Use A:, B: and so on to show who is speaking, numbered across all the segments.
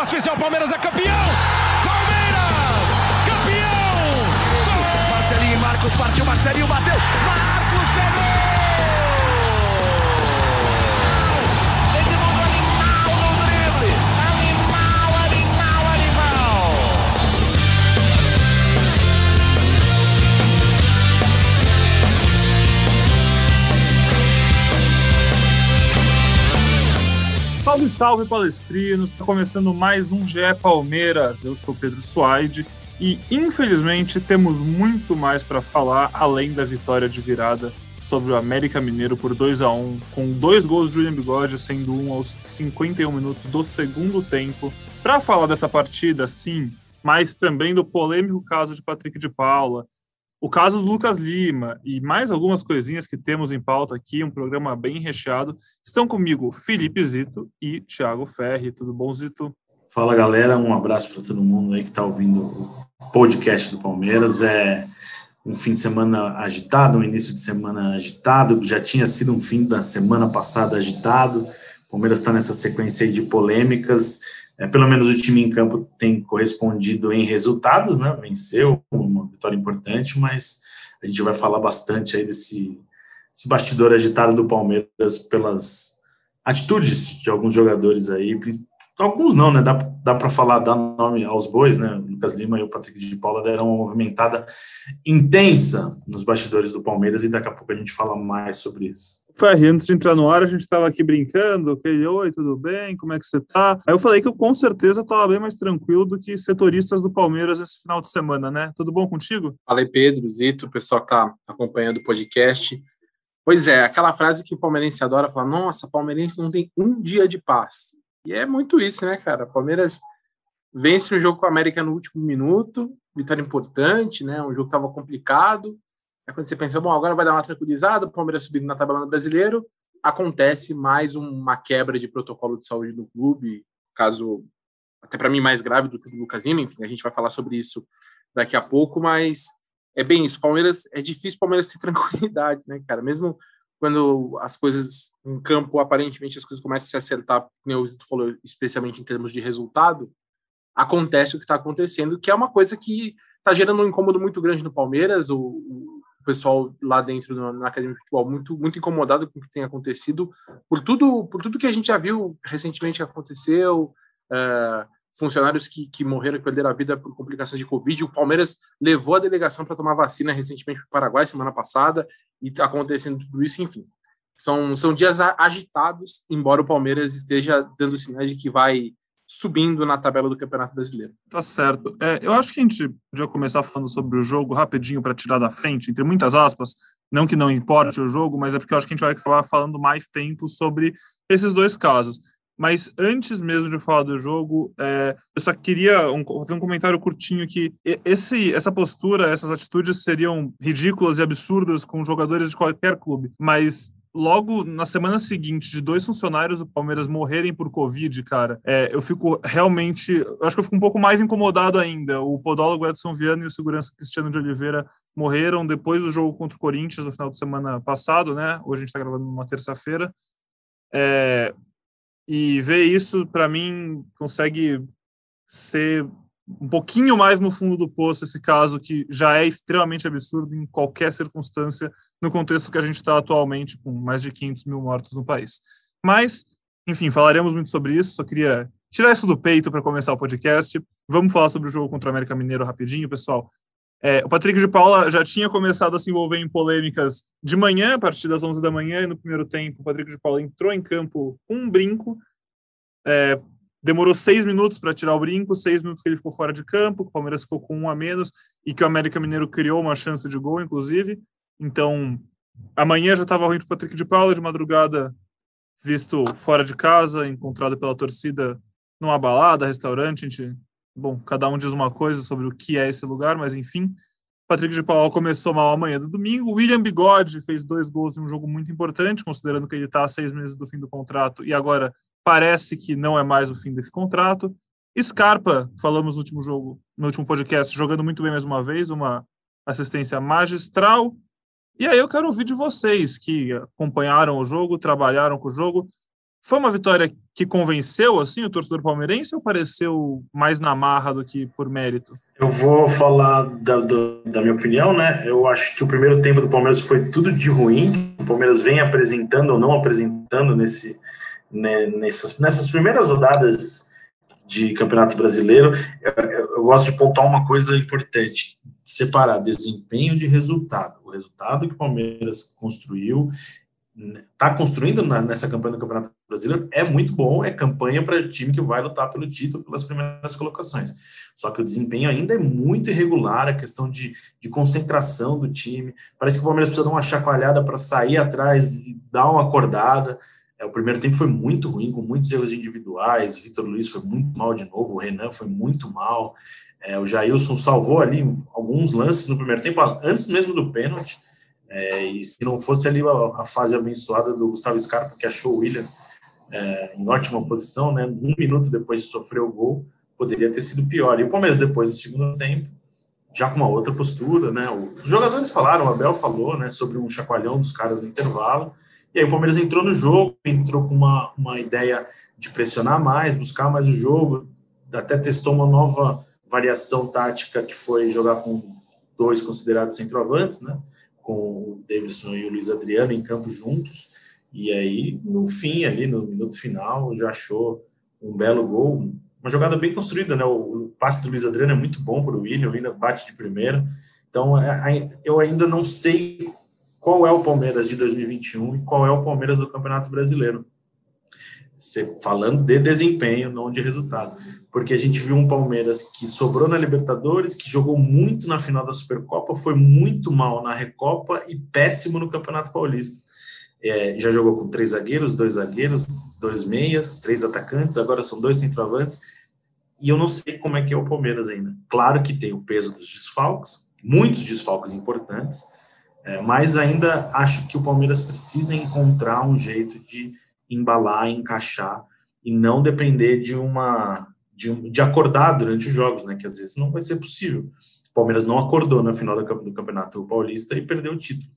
A: espaço oficial, Palmeiras é campeão! Palmeiras! Campeão!
B: Marcelinho e Marcos partiu, Marcelinho bateu! Marcos pegou!
C: Salve, salve, palestrinos! Está começando mais um GE Palmeiras. Eu sou Pedro Suaide e, infelizmente, temos muito mais para falar além da vitória de virada sobre o América Mineiro por 2 a 1 com dois gols de William Bigode, sendo um aos 51 minutos do segundo tempo. Para falar dessa partida, sim, mas também do polêmico caso de Patrick de Paula, o caso do Lucas Lima e mais algumas coisinhas que temos em pauta aqui, um programa bem recheado. Estão comigo Felipe Zito e Thiago Ferri. Tudo bom, Zito?
D: Fala galera, um abraço para todo mundo aí que está ouvindo o podcast do Palmeiras. É um fim de semana agitado, um início de semana agitado. Já tinha sido um fim da semana passada agitado. O Palmeiras está nessa sequência aí de polêmicas. É, pelo menos o time em campo tem correspondido em resultados, né? Venceu, uma vitória importante, mas a gente vai falar bastante aí desse, bastidor agitado do Palmeiras pelas atitudes de alguns jogadores aí, alguns não, né? Dá, dá para falar, dar nome aos bois, né? O Lucas Lima e o Patrick de Paula deram uma movimentada intensa nos bastidores do Palmeiras e daqui a pouco a gente fala mais sobre isso.
C: Ferri, antes de entrar no ar, a gente estava aqui brincando, ok, oi, tudo bem, como é que você tá? Aí eu falei que eu com certeza estava bem mais tranquilo do que setoristas do Palmeiras esse final de semana, né? Tudo bom contigo?
E: Fala aí, Pedro, Zito, o pessoal que tá acompanhando o podcast. Pois é, aquela frase que o palmeirense adora, falar, nossa, palmeirense não tem um dia de paz. E é muito isso, né, cara? Palmeiras vence um jogo com a América no último minuto, vitória importante, né? Um jogo que estava complicado. Aí quando você pensa, bom, agora vai dar uma tranquilizada, o Palmeiras subindo na tabela do brasileiro, acontece mais uma quebra de protocolo de saúde do clube, caso até para mim mais grave do que o do Lucas Lima, enfim, a gente vai falar sobre isso daqui a pouco, mas é bem isso, Palmeiras, é difícil Palmeiras ter tranquilidade, né, cara, mesmo quando as coisas em campo, aparentemente as coisas começam a se acertar, como o Zito falou, especialmente em termos de resultado, acontece o que está acontecendo, que é uma coisa que está gerando um incômodo muito grande no Palmeiras, o, o pessoal lá dentro na, academia de futebol muito muito incomodado com o que tem acontecido por tudo por tudo que a gente já viu recentemente que aconteceu uh, funcionários que, que morreram e perderam a vida por complicações de covid. O Palmeiras levou a delegação para tomar vacina recentemente para o Paraguai semana passada e tá acontecendo tudo isso enfim. São são dias agitados embora o Palmeiras esteja dando sinais de que vai subindo na tabela do Campeonato Brasileiro.
C: Tá certo. É, eu acho que a gente já começar falando sobre o jogo rapidinho para tirar da frente, entre muitas aspas, não que não importe o jogo, mas é porque eu acho que a gente vai acabar falando mais tempo sobre esses dois casos. Mas antes mesmo de falar do jogo, é, eu só queria um, fazer um comentário curtinho que esse, essa postura, essas atitudes seriam ridículas e absurdas com jogadores de qualquer clube, mas logo na semana seguinte de dois funcionários do Palmeiras morrerem por Covid, cara, é, eu fico realmente. Acho que eu fico um pouco mais incomodado ainda. O podólogo Edson Viana e o segurança Cristiano de Oliveira morreram depois do jogo contra o Corinthians no final de semana passado, né? Hoje a gente está gravando numa terça-feira. É, e ver isso, para mim, consegue ser um pouquinho mais no fundo do poço esse caso que já é extremamente absurdo em qualquer circunstância no contexto que a gente está atualmente com mais de 500 mil mortos no país. Mas, enfim, falaremos muito sobre isso. Só queria tirar isso do peito para começar o podcast. Vamos falar sobre o jogo contra o América Mineiro rapidinho, pessoal. É, o Patrick de Paula já tinha começado a se envolver em polêmicas de manhã, a partir das 11 da manhã, e no primeiro tempo o Patrick de Paula entrou em campo com um brinco, é, demorou seis minutos para tirar o brinco, seis minutos que ele ficou fora de campo, que o Palmeiras ficou com um a menos e que o América Mineiro criou uma chance de gol, inclusive. Então, amanhã já estava ruim para o Patrick de Paula, de madrugada, visto fora de casa, encontrado pela torcida numa balada, restaurante. A gente, bom, cada um diz uma coisa sobre o que é esse lugar, mas enfim. Patrick de Paula começou mal amanhã do domingo. William Bigode fez dois gols em um jogo muito importante, considerando que ele está a seis meses do fim do contrato e agora parece que não é mais o fim desse contrato. Scarpa, falamos no último jogo, no último podcast, jogando muito bem mais uma vez, uma assistência magistral. E aí eu quero ouvir de vocês que acompanharam o jogo, trabalharam com o jogo. Foi uma vitória que convenceu assim o torcedor palmeirense ou pareceu mais na marra do que por mérito?
D: Eu vou falar da, do, da minha opinião, né? Eu acho que o primeiro tempo do Palmeiras foi tudo de ruim. O Palmeiras vem apresentando ou não apresentando nesse, né, nessas, nessas primeiras rodadas de Campeonato Brasileiro. Eu, eu, gosto de pontuar uma coisa importante: separar desempenho de resultado. O resultado que o Palmeiras construiu está construindo na, nessa campanha do Campeonato Brasileiro é muito bom, é campanha para time que vai lutar pelo título, pelas primeiras colocações. Só que o desempenho ainda é muito irregular, a questão de, de concentração do time. Parece que o Palmeiras precisa dar uma chacoalhada para sair atrás e dar uma acordada. É, o primeiro tempo foi muito ruim, com muitos erros individuais. Vitor Luiz foi muito mal de novo, o Renan foi muito mal. É, o Jailson salvou ali alguns lances no primeiro tempo, antes mesmo do pênalti. É, e se não fosse ali a, a, fase abençoada do Gustavo Scarpa, que achou o William é, em ótima posição, né, um minuto depois de sofrer o gol, poderia ter sido pior. E o Palmeiras, depois do segundo tempo, já com uma outra postura, né? Os jogadores falaram, o Abel falou, né, sobre um chacoalhão dos caras no intervalo. E aí o Palmeiras entrou no jogo, entrou com uma, uma ideia de pressionar mais, buscar mais o jogo, até testou uma nova variação tática que foi jogar com dois considerados centroavantes, né? com o Davidson e o Luiz Adriano em campo juntos, e aí, no fim, ali no minuto final, já achou um belo gol, uma jogada bem construída, né? O, passe do Luiz Adriano é muito bom para o William, ainda bate de primeira. Então, é, eu ainda não sei qual é o Palmeiras de 2021 e qual é o Palmeiras do Campeonato Brasileiro. falando de desempenho, não de resultado porque a gente viu um Palmeiras que sobrou na Libertadores, que jogou muito na final da Supercopa, foi muito mal na Recopa e péssimo no Campeonato Paulista. É, já jogou com três zagueiros, dois zagueiros, dois meias, três atacantes, agora são dois centroavantes, e eu não sei como é que é o Palmeiras ainda. Claro que tem o peso dos desfalques, muitos desfalques importantes, é, mas ainda acho que o Palmeiras precisa encontrar um jeito de embalar, encaixar e não depender de uma de, de acordar durante os jogos, né? Que às vezes não vai ser possível. O Palmeiras não acordou na final do Campeonato Paulista e perdeu o título.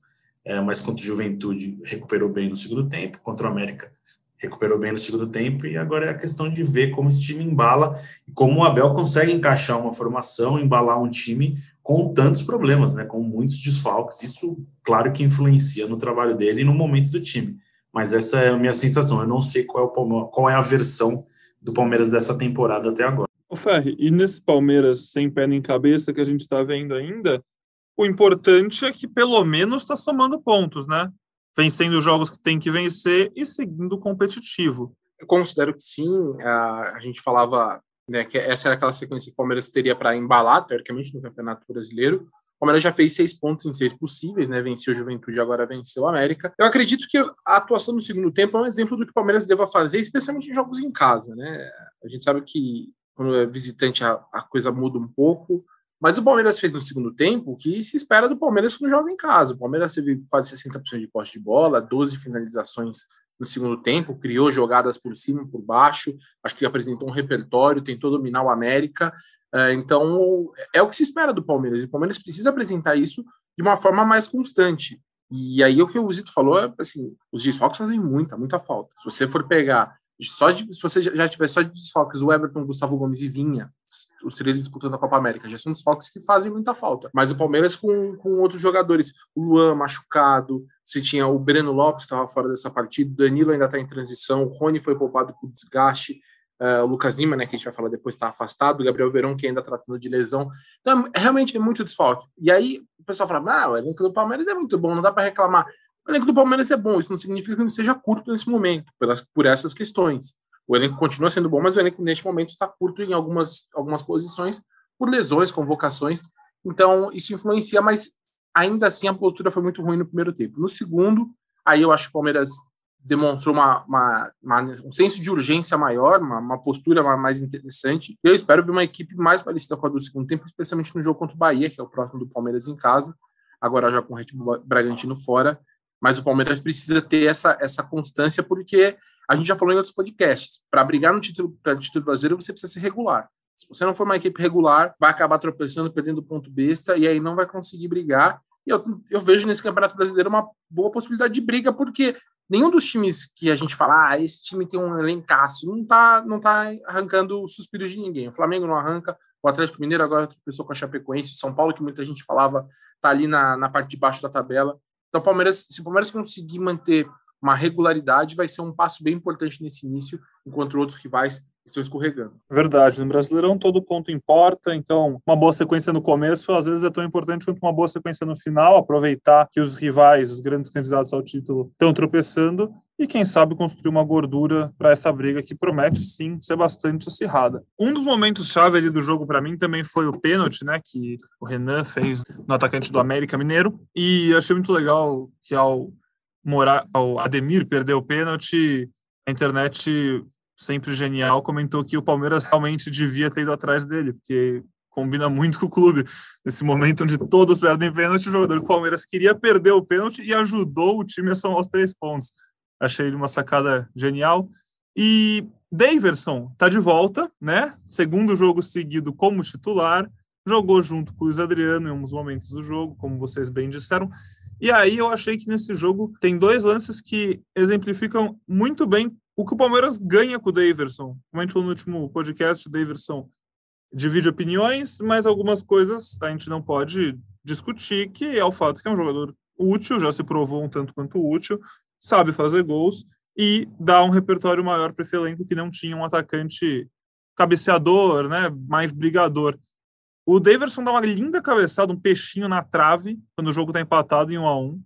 D: É, mas contra o Juventude recuperou bem no segundo tempo, contra o América recuperou bem no segundo tempo, e agora é a questão de ver como esse time embala e como o Abel consegue encaixar uma formação, embalar um time com tantos problemas, né, com muitos desfalques. Isso, claro que influencia no trabalho dele e no momento do time. Mas essa é a minha sensação. Eu não sei qual é, o, qual é a versão do Palmeiras dessa temporada até agora.
C: O Ferri, e nesse Palmeiras sem pé nem cabeça que a gente está vendo ainda, o importante é que pelo menos está somando pontos, né? Vencendo os jogos que tem que vencer e seguindo competitivo.
E: Eu considero que sim. A, a gente falava né, que essa era aquela sequência que o Palmeiras teria para embalar, teoricamente, no Campeonato Brasileiro. O Palmeiras já fez seis pontos em seis possíveis, né? Venceu o Juventude, agora venceu o América. Eu acredito que a atuação no segundo tempo é um exemplo do que o Palmeiras deva fazer, especialmente em jogos em casa, né? A gente sabe que quando é visitante a, a coisa muda um pouco, mas o Palmeiras fez no segundo tempo o que se espera do Palmeiras quando joga em casa. O Palmeiras teve quase 60% de posse de bola, 12 finalizações no segundo tempo, criou jogadas por cima, por baixo, acho que apresentou um repertório, tentou dominar o América é, então, é o que se espera do Palmeiras. O Palmeiras precisa apresentar isso de uma forma mais constante. E aí, o que o Zito falou é assim: os desfalques fazem muita, muita falta. Se você for pegar, só de, se você já tiver só de desfalques, o Everton, Gustavo Gomes e Vinha, os três disputando a Copa América, já são desfalques que fazem muita falta. Mas o Palmeiras com, com outros jogadores, o Luan machucado, se tinha o Breno Lopes estava fora dessa partida, o Danilo ainda está em transição, o Rony foi poupado por desgaste. Uh, o Lucas Lima, né, que a gente vai falar depois, está afastado, o Gabriel Verão, que ainda está tratando de lesão. Então, realmente é muito desfalque. E aí o pessoal fala: ah, o elenco do Palmeiras é muito bom, não dá para reclamar. O elenco do Palmeiras é bom, isso não significa que ele seja curto nesse momento, pelas, por essas questões. O elenco continua sendo bom, mas o elenco neste momento está curto em algumas, algumas posições por lesões, convocações. Então, isso influencia, mas ainda assim a postura foi muito ruim no primeiro tempo. No segundo, aí eu acho que o Palmeiras demonstrou uma, uma, uma, um senso de urgência maior, uma, uma, postura mais interessante. Eu espero ver uma equipe mais parecida com a do segundo tempo, especialmente no jogo contra o Bahia, que é o próximo do Palmeiras em casa, agora já com o Red Bull Bragantino fora. Mas o Palmeiras precisa ter essa, essa constância, porque a gente já falou em outros podcasts: para brigar no título, título brasileiro, você precisa ser regular. Se você não for uma equipe regular, vai acabar tropeçando, perdendo ponto besta, e aí não vai conseguir brigar. E eu, eu vejo nesse Campeonato Brasileiro uma boa possibilidade de briga, porque nenhum dos times que a gente fala, ah, esse time tem um elencaço, não tá, não tá arrancando suspiros de ninguém. O Flamengo não arranca, o Atlético Mineiro agora tropeçou com a Chapecoense, São Paulo, que muita gente falava, tá ali na, na parte de baixo da tabela. Então, o Palmeiras, se o Palmeiras conseguir manter uma regularidade, vai ser um passo bem importante nesse início, enquanto outros rivais estão escorregando.
C: Verdade, no Brasileirão todo ponto importa, então uma boa sequência no começo às vezes é tão importante quanto uma boa sequência no final, aproveitar que os rivais, os grandes candidatos ao título estão tropeçando e quem sabe construir uma gordura para essa briga que promete sim ser bastante acirrada. Um dos momentos chave ali do jogo para mim também foi o pênalti, né, que o Renan fez no atacante do América Mineiro e achei muito legal que ao Mora, ao Ademir perder o pênalti, a internet sempre genial, comentou que o Palmeiras realmente devia ter ido atrás dele, porque combina muito com o clube. Nesse momento onde todos perdem pênalti, o jogador do Palmeiras queria perder o pênalti e ajudou o time a somar os três pontos. Achei uma sacada genial. E Daverson está de volta, né? Segundo jogo seguido como titular, jogou junto com o Luiz Adriano em alguns momentos do jogo, como vocês bem disseram. E aí eu achei que nesse jogo tem dois lances que exemplificam muito bem o que o Palmeiras ganha com o Daverson. Como a gente falou no último podcast, o Daverson divide opiniões, mas algumas coisas a gente não pode discutir, que é o fato que é um jogador útil, já se provou um tanto quanto útil, sabe fazer gols e dá um repertório maior para esse elenco que não tinha um atacante cabeceador, né, mais brigador. O Daverson dá uma linda cabeçada, um peixinho na trave, quando o jogo está empatado em 1 a 1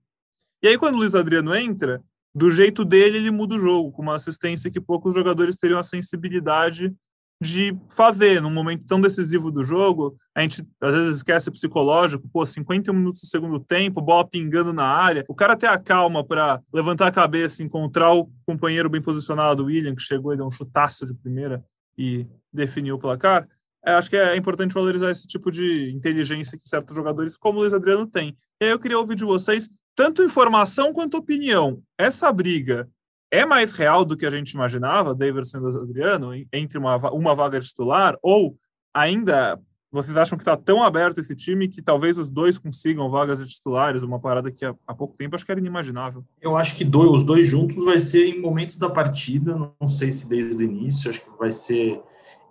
C: E aí, quando o Luiz Adriano entra, do jeito dele, ele muda o jogo, com uma assistência que poucos jogadores teriam a sensibilidade de fazer. Num momento tão decisivo do jogo, a gente às vezes esquece o psicológico, pô, 51 minutos do segundo tempo, bola pingando na área, o cara ter a calma para levantar a cabeça, encontrar o companheiro bem posicionado, o William, que chegou e deu um chutaço de primeira e definiu o placar. É, acho que é importante valorizar esse tipo de inteligência que certos jogadores, como o Luiz Adriano, têm. E aí eu queria ouvir de vocês tanto informação quanto opinião. Essa briga é mais real do que a gente imaginava, Davidson e Adriano, entre uma, uma vaga titular, ou ainda vocês acham que está tão aberto esse time que talvez os dois consigam vagas de titulares, uma parada que há, há pouco tempo acho que era inimaginável?
D: Eu acho que dois, os dois juntos vai ser em momentos da partida, não sei se desde o início, acho que vai ser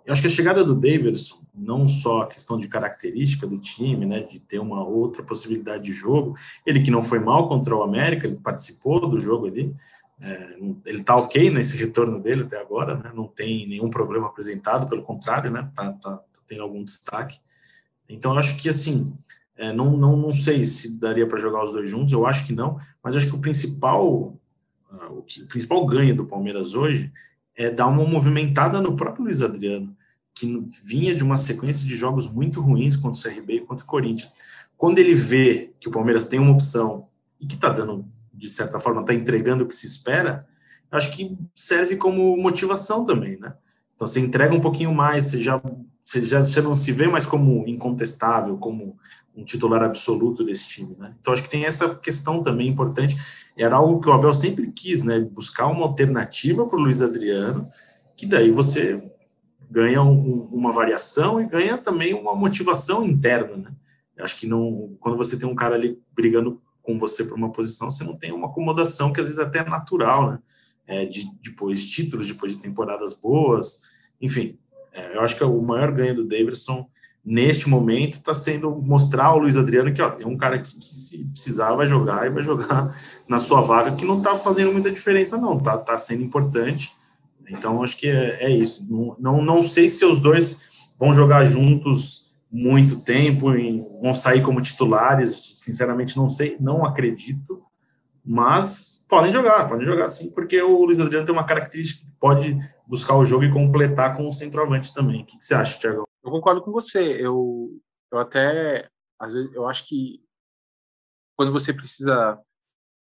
D: eu acho que a chegada do Davidson, não só a questão de característica do time, né, de ter uma outra possibilidade de jogo, ele que não foi mal contra o América, ele participou do jogo ali, é, ele tá ok nesse retorno dele até agora, né, não tem nenhum problema apresentado, pelo contrário, né, tá, tá, tá algum destaque. Então, eu acho que, assim, é, não, não, não sei se daria para jogar os dois juntos, eu acho que não, mas acho que o principal, uh, o, que, o principal ganho do Palmeiras hoje é dar uma movimentada no próprio Luiz Adriano que vinha de uma sequência de jogos muito ruins contra o CRB e contra o Corinthians. Quando ele vê que o Palmeiras tem uma opção e que está dando, de certa forma, está entregando o que se espera, acho que serve como motivação também, né? Então você entrega um pouquinho mais, você já, você já você não se vê mais como incontestável, como um titular absoluto desse time, né? Então acho que tem essa questão também importante. Era algo que o Abel sempre quis, né? Buscar uma alternativa para o Luiz Adriano, que daí você ganha um, uma variação e ganha também uma motivação interna, né? acho que não, quando você tem um cara ali brigando com você por uma posição, você não tem uma acomodação que às vezes até é natural, né? É, de depois títulos, depois de temporadas boas, enfim. É, eu acho que o maior ganho do Davidson neste momento está sendo mostrar ao Luiz Adriano que ó, tem um cara aqui que se precisar vai jogar e vai jogar na sua vaga, que não está fazendo muita diferença, não, tá, tá sendo importante então, acho que é, é isso. Não, não, não, sei se os dois vão jogar juntos muito tempo, vão sair como titulares. Sinceramente, não sei, não acredito. Mas podem jogar, podem jogar sim, porque o Luiz Adriano tem uma característica que pode buscar o jogo e completar com o centroavante também. O que, que você acha, Thiago?
E: Eu concordo com você. Eu, eu até, às vezes, eu acho que quando você precisa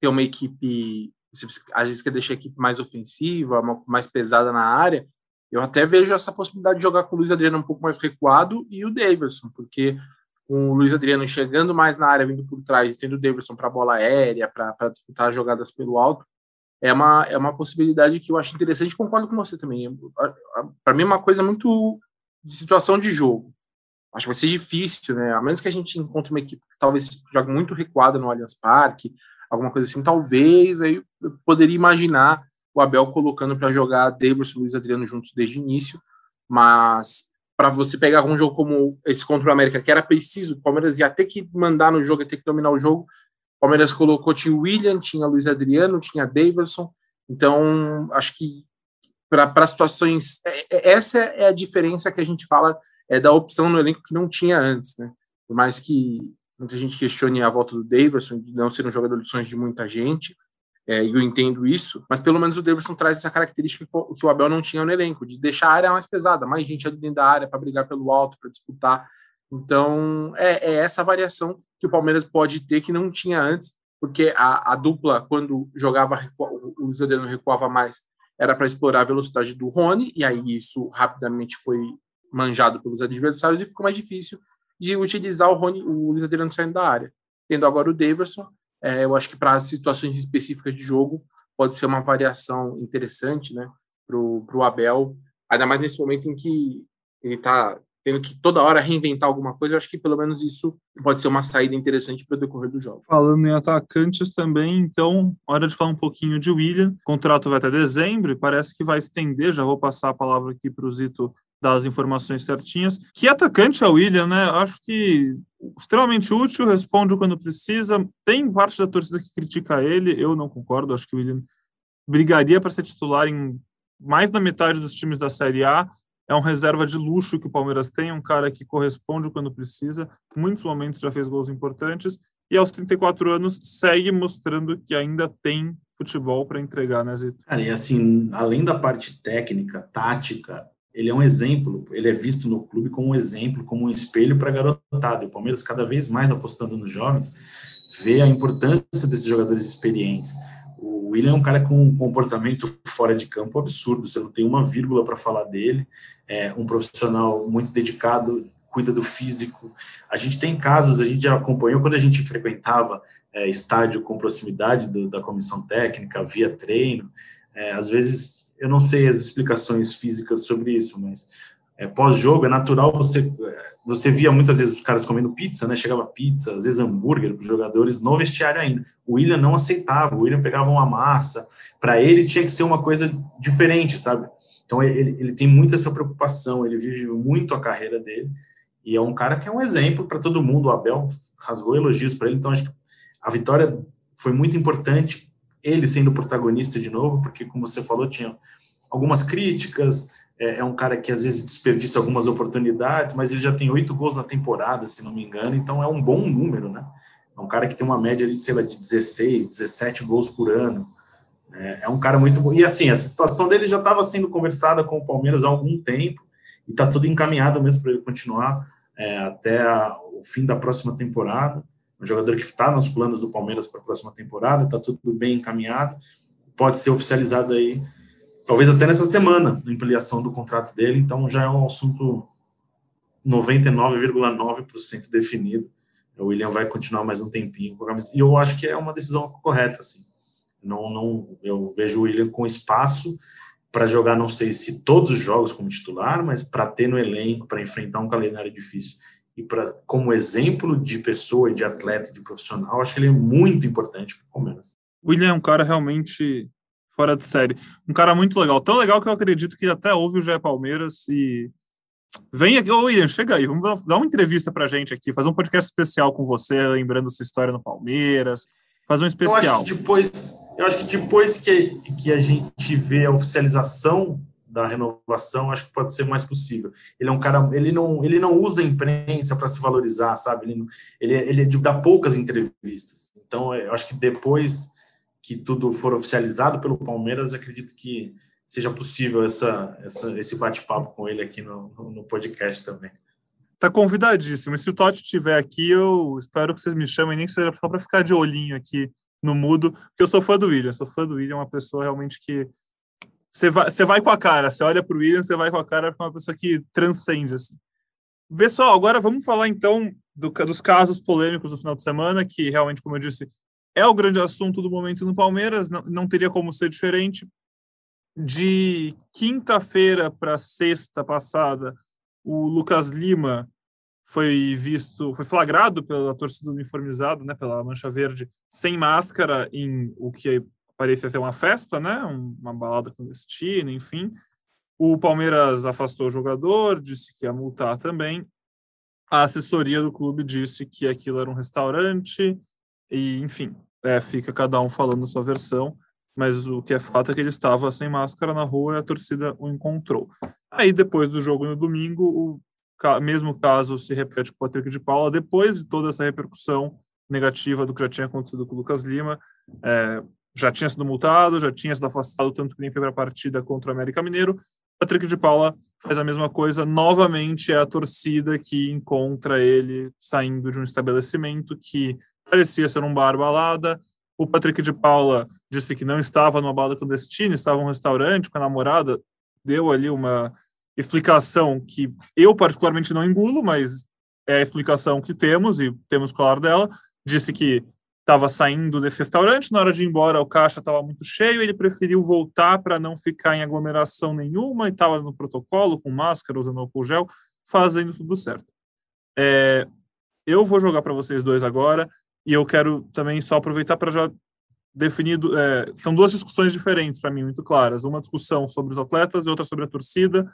E: ter uma equipe às vezes quer deixar a equipe mais ofensiva, mais pesada na área, eu até vejo essa possibilidade de jogar com o Luiz Adriano um pouco mais recuado e o Davidson, porque com o Luiz Adriano chegando mais na área, vindo por trás, tendo o Davidson para bola aérea, para disputar jogadas pelo alto, é uma, é uma possibilidade que eu acho interessante, concordo com você também. Para mim é uma coisa muito de situação de jogo. Acho que vai ser difícil, né? A menos que a gente encontre uma equipe que talvez jogue muito recuada no Allianz Parque, alguma coisa assim, talvez aí eu poderia imaginar o Abel colocando para jogar Davis e Luiz Adriano juntos desde o início, mas para você pegar um jogo como esse contra o América, que era preciso, o Palmeiras ia ter que mandar no jogo, ia ter que dominar o jogo, o Palmeiras colocou, tinha o William, tinha Luiz Adriano, tinha Davidson, então acho que para situações, é, é, essa é a diferença que a gente fala é da opção no elenco que não tinha antes, né? Por mais que muita gente questione a volta do Davidson, de não ser um jogador de sonhos de muita gente, é, eu entendo isso, mas pelo menos o Davidson traz essa característica que o Abel não tinha no elenco, de deixar a área mais pesada, mais gente ali dentro da área para brigar pelo alto, para disputar. Então, é, é, essa variação que o Palmeiras pode ter que não tinha antes, porque a, a dupla, quando jogava, o Adriano recuava mais, era para explorar a velocidade do Rony, e aí isso rapidamente foi manjado pelos adversários e ficou mais difícil de utilizar o Rony, o Luiz Adriano saindo da área. Tendo agora o Daverson, é, eu acho que para situações específicas de jogo pode ser uma variação interessante, né, para o Abel, ainda mais nesse momento em que ele está tendo que toda hora reinventar alguma coisa, eu acho que pelo menos isso pode ser uma saída interessante para o decorrer do jogo.
C: Falando em atacantes também, então, hora de falar um pouquinho de William. O contrato vai até dezembro e parece que vai estender. Já vou passar a palavra aqui para o Zito dar as informações certinhas. Que atacante é o William, né? Acho que extremamente útil, responde quando precisa. Tem parte da torcida que critica ele, eu não concordo. Acho que o William brigaria para ser titular em mais da metade dos times da Série A. É um reserva de luxo que o Palmeiras tem, um cara que corresponde quando precisa. Muitos momentos já fez gols importantes e aos 34 anos segue mostrando que ainda tem futebol para entregar, né, Zito?
D: Cara, e assim, além da parte técnica, tática, ele é um exemplo, ele é visto no clube como um exemplo, como um espelho para a garotada. O Palmeiras, cada vez mais apostando nos jovens, vê a importância desses jogadores experientes. O William é um cara com um comportamento fora de campo absurdo, você não tem uma vírgula para falar dele. É um profissional muito dedicado, cuida do físico. A gente tem casos, a gente já acompanhou quando a gente frequentava é, estádio com proximidade do, da comissão técnica, via treino. É, às vezes eu não sei as explicações físicas sobre isso, mas é, pós-jogo é natural você você via muitas vezes os caras comendo pizza, né? Chegava pizza, às vezes hambúrguer para os jogadores no vestiário ainda. O William não aceitava, o William pegava uma massa. Para ele tinha que ser uma coisa diferente, sabe? Então ele, ele tem muita essa preocupação, ele vive muito a carreira dele e é um cara que é um exemplo para todo mundo. O Abel rasgou elogios para ele, então acho que a vitória foi muito importante ele sendo protagonista de novo, porque, como você falou, tinha algumas críticas. É, é, um cara que às vezes desperdiça algumas oportunidades, mas ele já tem oito gols na temporada, se não me engano, então é um bom número, né? É um cara que tem uma média de, sei lá, de 16, 17 gols por ano. É, é um cara muito bom. E assim, a situação dele já estava sendo conversada com o Palmeiras há algum tempo, e está tudo encaminhado mesmo para ele continuar é, até a, o fim da próxima temporada um jogador que está nos planos do Palmeiras para a próxima temporada, está tudo bem encaminhado, pode ser oficializado aí, talvez até nessa semana, na ampliação do contrato dele, então já é um assunto 99,9% definido. O William vai continuar mais um tempinho e eu acho que é uma decisão correta, assim. Não, não, eu vejo o William com espaço para jogar, não sei se todos os jogos como titular, mas para ter no elenco, para enfrentar um calendário difícil e pra, como exemplo de pessoa, de atleta, de profissional, acho que ele é muito importante para o Palmeiras.
C: William é um cara realmente fora de série. Um cara muito legal. Tão legal que eu acredito que até ouve o Jé Palmeiras e. Vem aqui, ô William, chega aí, vamos dar uma entrevista pra gente aqui, fazer um podcast especial com você, lembrando sua história no Palmeiras, fazer um especial.
D: Eu acho que depois, eu acho que, depois que, que a gente vê a oficialização da renovação, acho que pode ser mais possível. Ele é um cara, ele não, ele não usa a imprensa para se valorizar, sabe? Ele, ele, ele dá poucas entrevistas. Então, eu acho que depois que tudo for oficializado pelo Palmeiras, acredito que seja possível essa, essa esse bate-papo com ele aqui no, no podcast também.
C: Tá convidadíssimo. E se o Totti estiver aqui, eu espero que vocês me chamem, nem que seja só para ficar de olhinho aqui no mudo, porque eu sou fã do William, sou fã do William, uma pessoa realmente que você vai, você vai com a cara, você olha para o William, você vai com a cara para uma pessoa que transcende assim. Pessoal, agora vamos falar então do, dos casos polêmicos do final de semana, que realmente, como eu disse, é o grande assunto do momento no Palmeiras, não, não teria como ser diferente. De quinta-feira para sexta passada, o Lucas Lima foi visto, foi flagrado pela torcida uniformizada, né, pela Mancha Verde, sem máscara em o que parecia ser uma festa, né, uma balada clandestina, enfim. O Palmeiras afastou o jogador, disse que ia multar também. A assessoria do clube disse que aquilo era um restaurante e, enfim, é, fica cada um falando sua versão, mas o que é fato é que ele estava sem máscara na rua e a torcida o encontrou. Aí, depois do jogo no domingo, o mesmo caso se repete com o Patrick de Paula, depois de toda essa repercussão negativa do que já tinha acontecido com o Lucas Lima, é, já tinha sido multado, já tinha sido afastado, tanto que nem foi para a partida contra o América Mineiro. Patrick de Paula faz a mesma coisa, novamente é a torcida que encontra ele saindo de um estabelecimento que parecia ser um bar balada. O Patrick de Paula disse que não estava numa balada clandestina, estava em um restaurante com a namorada, deu ali uma explicação que eu particularmente não engulo, mas é a explicação que temos e temos que falar dela. Disse que estava saindo desse restaurante, na hora de ir embora o caixa estava muito cheio, ele preferiu voltar para não ficar em aglomeração nenhuma e estava no protocolo, com máscara, usando álcool gel, fazendo tudo certo. É, eu vou jogar para vocês dois agora e eu quero também só aproveitar para já definir. É, são duas discussões diferentes para mim, muito claras. Uma discussão sobre os atletas e outra sobre a torcida.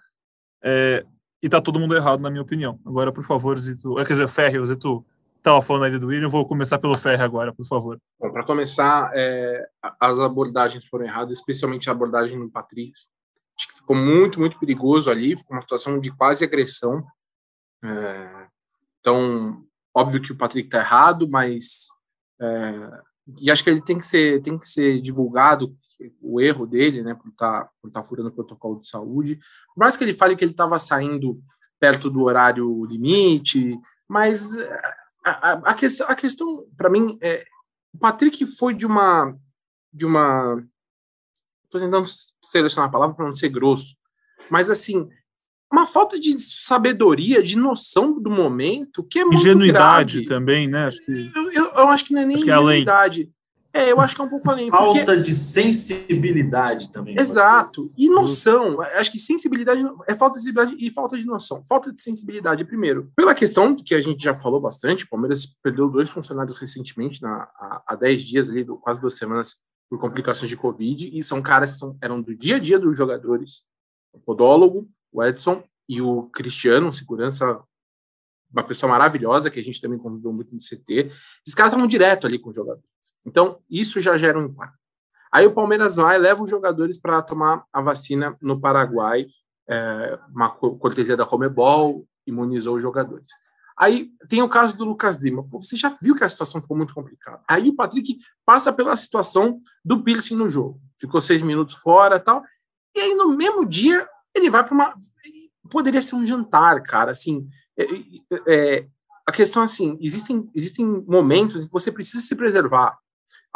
C: É, e tá todo mundo errado, na minha opinião. Agora, por favor, Zito. É, quer dizer, Ferre, Zito estava falando ali do William, vou começar pelo Ferre agora, por favor.
E: Bom, para começar, é, as abordagens foram erradas, especialmente a abordagem do Patrick. Acho que ficou muito, muito perigoso ali, ficou uma situação de quase agressão. É, então, óbvio que o Patrick está errado, mas é, e acho que ele tem que ser, tem que ser divulgado o erro dele, né, por estar tá, por tá furando o protocolo de saúde. Por mais que ele fale que ele estava saindo perto do horário limite, mas a, a, a questão, a questão para mim é o Patrick foi de uma de uma estou tentando selecionar a palavra para não ser grosso, mas assim uma falta de sabedoria, de noção do momento, que é muito
C: Ingenuidade
E: grave.
C: também, né? Acho que...
E: eu, eu, eu acho que não é nem
C: acho é além.
E: ingenuidade. É, eu acho que é um pouco além.
D: Falta
E: porque...
D: de sensibilidade também.
E: Exato. E noção. Acho que sensibilidade é falta de sensibilidade e falta de noção. Falta de sensibilidade, primeiro. Pela questão que a gente já falou bastante, o Palmeiras perdeu dois funcionários recentemente, na, há, há 10 dias, ali, quase duas semanas, por complicações de Covid, e são caras que são, eram do dia a dia dos jogadores. O podólogo, o Edson e o Cristiano, um segurança, uma pessoa maravilhosa, que a gente também conviveu muito no CT. Esses caras estavam direto ali com os jogadores. Então, isso já gera um impacto. Aí o Palmeiras vai, leva os jogadores para tomar a vacina no Paraguai, é, uma cortesia da Comebol, imunizou os jogadores. Aí tem o caso do Lucas Lima. Pô, você já viu que a situação ficou muito complicada. Aí o Patrick passa pela situação do piercing no jogo. Ficou seis minutos fora tal. E aí no mesmo dia ele vai para uma. Poderia ser um jantar, cara. Assim, é, é, a questão é assim: existem, existem momentos em que você precisa se preservar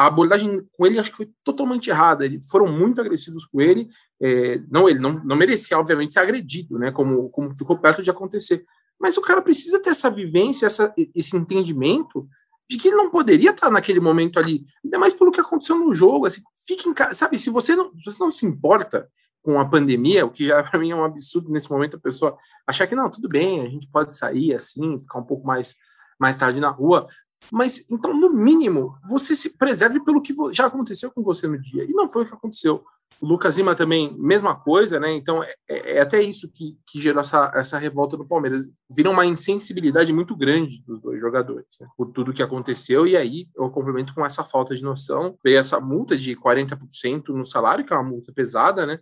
E: a abordagem com ele acho que foi totalmente errada. Eles foram muito agressivos com ele. É, não, ele não, não merecia, obviamente, ser agredido, né? Como, como ficou perto de acontecer. Mas o cara precisa ter essa vivência, essa, esse entendimento de que ele não poderia estar naquele momento ali, ainda mais pelo que aconteceu no jogo. Assim, fique em casa, sabe? Se você não, se você não se importa com a pandemia, o que já para mim é um absurdo nesse momento a pessoa achar que não, tudo bem, a gente pode sair assim, ficar um pouco mais mais tarde na rua. Mas, então, no mínimo, você se preserve pelo que já aconteceu com você no dia. E não foi o que aconteceu. O Lucas Lima também, mesma coisa, né? Então, é, é, é até isso que, que gerou essa, essa revolta no Palmeiras. Vira uma insensibilidade muito grande dos dois jogadores, né? por tudo que aconteceu. E aí, eu complemento com essa falta de noção. Veio essa multa de 40% no salário, que é uma multa pesada, né?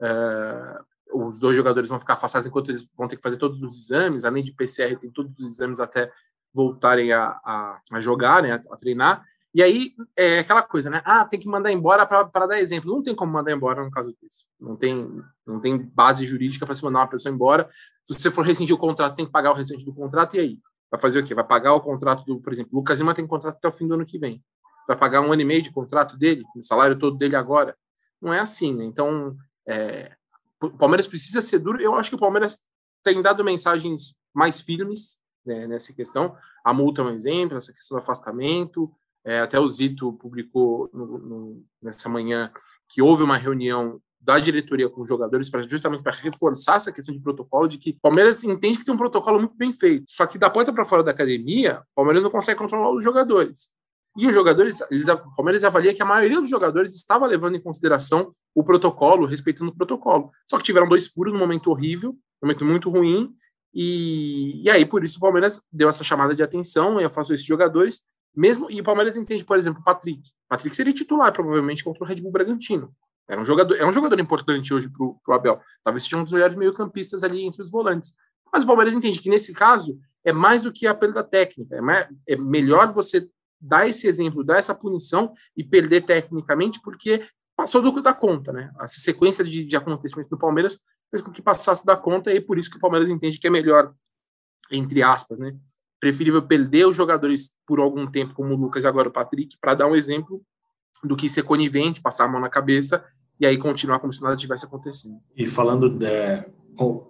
E: É, os dois jogadores vão ficar afastados enquanto eles vão ter que fazer todos os exames, além de PCR, tem todos os exames até voltarem a, a, a jogar, né, a, a, treinar. E aí é aquela coisa, né? Ah, tem que mandar embora para dar exemplo. Não tem como mandar embora no caso desse. Não tem, não tem base jurídica para se mandar uma pessoa embora. Se você for rescindir o contrato, tem que pagar o restante do contrato. E aí? Vai fazer o quê? Vai pagar o contrato do, por exemplo, o Lucas Lima tem contrato até o fim do ano que vem. Vai pagar um ano e meio de contrato dele, o salário todo dele agora. Não é assim, né? Então, é, o Palmeiras precisa ser duro. Eu acho que o Palmeiras tem dado mensagens mais firmes né, nessa questão. A multa é um exemplo, essa questão do afastamento. É, até o Zito publicou no, no, nessa manhã que houve uma reunião da diretoria com os jogadores para justamente para reforçar essa questão de protocolo de que o Palmeiras entende que tem um protocolo muito bem feito. Só que da porta para fora da academia, o Palmeiras não consegue controlar os jogadores. E os jogadores, eles, o Palmeiras avalia que a maioria dos jogadores estava levando em consideração o protocolo, respeitando o protocolo. Só que tiveram dois furos num momento horrível, um momento muito ruim, e, e aí por isso o Palmeiras deu essa chamada de atenção e afastou esses jogadores, mesmo e o Palmeiras entende, por exemplo, o Patrick. Patrick seria titular provavelmente contra o Red Bull Bragantino. Era um jogador, é um jogador importante hoje para o Abel. Talvez seja um dos melhores meio-campistas ali entre os volantes. Mas o Palmeiras entende que nesse caso é mais do que a perda técnica. É, mais, é melhor você dar esse exemplo, dar essa punição e perder tecnicamente, porque passou do da conta, né? Essa sequência de, de acontecimentos do Palmeiras fez com que passasse da conta e é por isso que o Palmeiras entende que é melhor, entre aspas, né? Preferível perder os jogadores por algum tempo, como o Lucas e agora o Patrick, para dar um exemplo do que ser conivente, passar a mão na cabeça e aí continuar como se nada tivesse acontecendo.
D: E falando de,